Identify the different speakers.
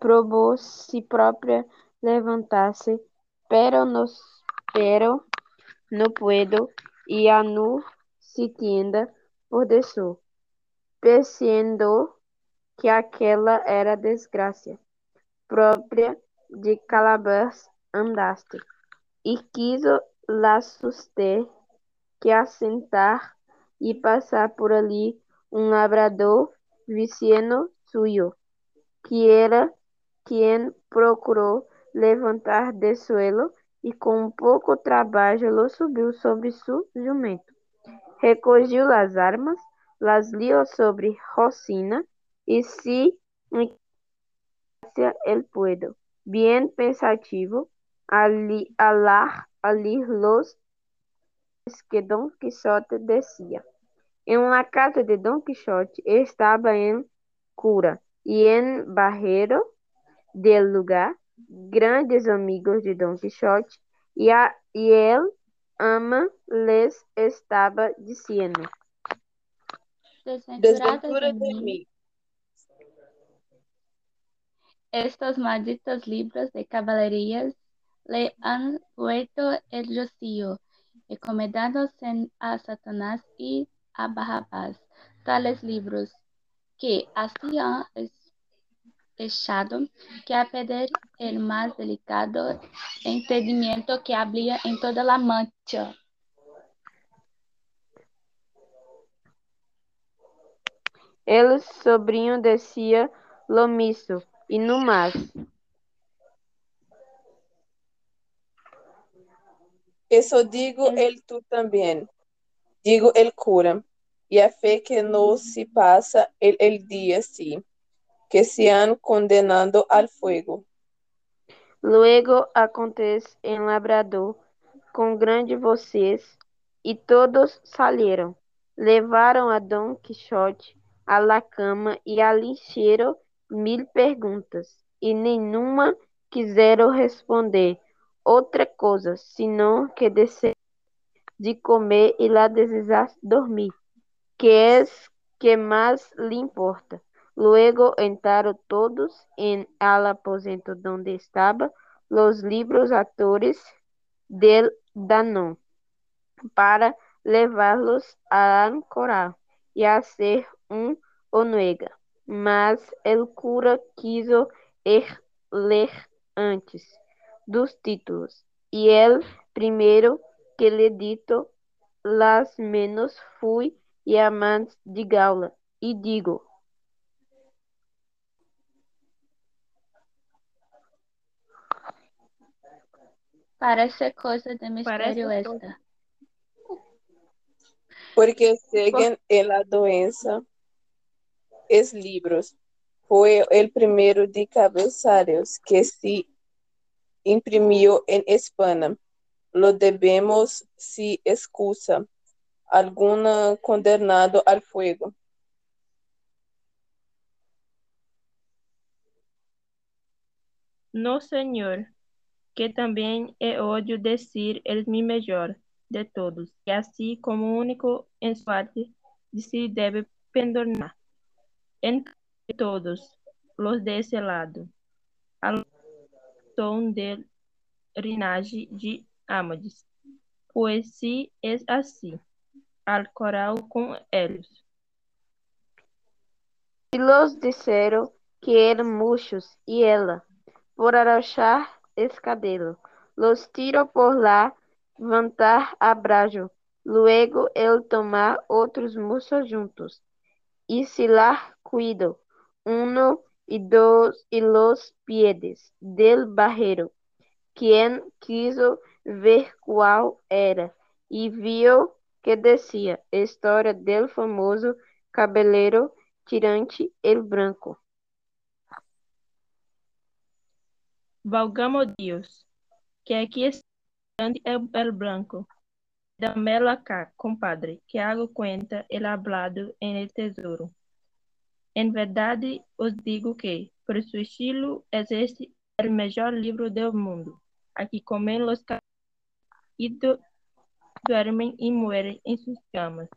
Speaker 1: probó si propia levantarse, pero no, pero no puedo, y a no se tienda por deso, pensando que aquela era desgraça própria de Calabás andaste, e quiso lá suster que assentar e passar por ali um labrador vecino suyo, que era quien procurou levantar de suelo e com pouco trabalho subiu sobre su jumento. Recogiu as armas, las liou sobre Rosina e se hacia el puedo. Bien pensativo, ali, alar ali los que Don Quixote decía. En la casa de Don Quixote estaba en cura y en barrero del lugar grandes amigos de Don Quixote y, a, y el ama les estaba diciendo.
Speaker 2: Desventura de mí.
Speaker 3: Estos malditos libros de caballerías le han vuelto el rocío, encomendándose a Satanás y a Barrabás, tales libros que así han echado que a perder el más delicado entendimiento que había en toda la mancha.
Speaker 1: El sobrinho decía lo mismo e no mais.
Speaker 2: Eso digo el tú también, digo el cura, y a fe que no se pasa el, el día sí, que se han condenado al fuego.
Speaker 1: Luego acontece em Labrador, com grande vocês, e todos saíram. Levaram a Dom Quixote à la cama e ali encheram mil perguntas, e nenhuma quiseram responder outra coisa, senão que descer de comer e lá desejar dormir, que es que mais lhe importa. Luego entraram todos en al aposento donde estaban los libros atores del Danón para levarlos al coral e hacer un onuega. Mas el cura quiso er ler antes dos títulos, e el primeiro que lhe dito las menos fui e a más de gaula, e digo,
Speaker 3: Parece coisa de mistério
Speaker 1: Parece
Speaker 3: esta.
Speaker 2: Porque siguen en la doença es libros. Fue el primero de cabezarios que se imprimió en España. Lo debemos si excusa alguna condenado al fuego.
Speaker 4: No, senhor, que também é ódio decir el mi melhor de todos, e assim como único em sua arte de se debe perdonar. En de todos los de ese lado, al son del linaje de Amadis, pues si es así, al coral com eles.
Speaker 1: E los disseram que eram muchos, e ela, por arrochar escadelo, los tiró por lá levantar abrajo, luego el tomar outros muchos juntos, y se la cuidó, uno y dos y los pies del barrero, quien quiso ver qual era, e viu que decía História del famoso cabelero tirante el branco.
Speaker 4: Valgamo Deus, que aqui está grande el, el branco. Dámelo acá, compadre, que hago cuenta el hablado en el tesoro. En verdade os digo que, por su estilo, es este el mejor libro del mundo. Comen los caballos y du- duermen y mueren en sus camas.